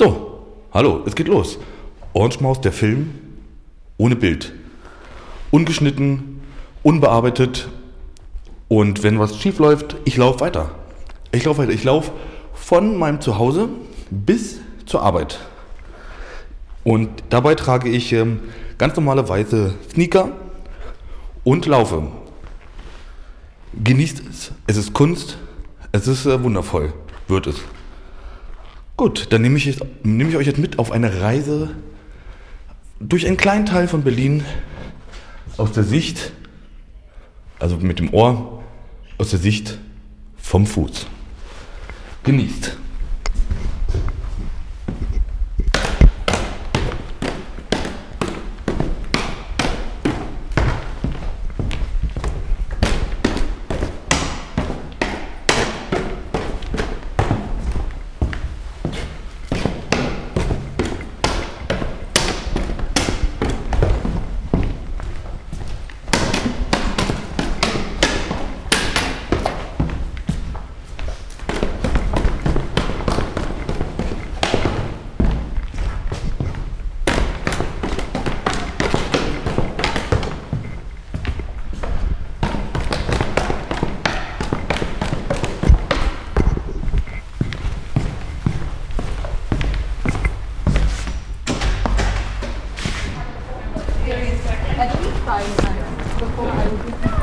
So, hallo, es geht los. Orange Maus, der Film, ohne Bild. Ungeschnitten, unbearbeitet. Und wenn was schief läuft, ich laufe weiter. Ich laufe weiter. Ich laufe von meinem Zuhause bis zur Arbeit. Und dabei trage ich ähm, ganz normale weiße Sneaker und laufe. Genießt es. Es ist Kunst. Es ist äh, wundervoll. Wird es. Gut, dann nehme ich, jetzt- nehme ich euch jetzt mit auf eine Reise durch einen kleinen Teil von Berlin aus der Sicht, also mit dem Ohr, aus der Sicht vom Fuß. Genießt. I'm not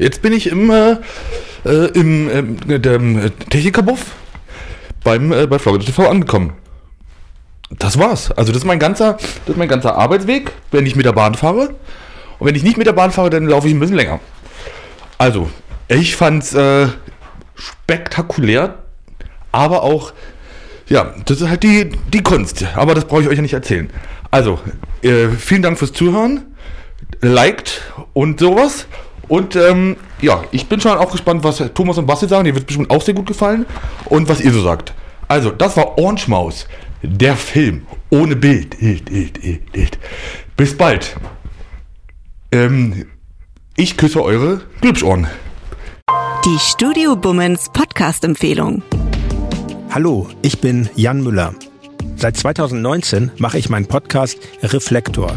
Jetzt bin ich im, äh, äh im äh, dem Technikerbuff beim äh, bei Florida TV angekommen. Das war's. Also das ist mein ganzer, das ist mein ganzer Arbeitsweg, wenn ich mit der Bahn fahre. Und wenn ich nicht mit der Bahn fahre, dann laufe ich ein bisschen länger. Also, ich fand's äh, spektakulär, aber auch, ja, das ist halt die, die Kunst. Aber das brauche ich euch ja nicht erzählen. Also, äh, vielen Dank fürs Zuhören. Liked und sowas. Und ähm, ja, ich bin schon auch gespannt, was Thomas und Basti sagen. Die wird bestimmt auch sehr gut gefallen. Und was ihr so sagt. Also, das war Orange Maus, der Film ohne Bild. Bis bald. Ähm, ich küsse eure Glübschohren. Die Studio Bummens Podcast-Empfehlung. Hallo, ich bin Jan Müller. Seit 2019 mache ich meinen Podcast Reflektor.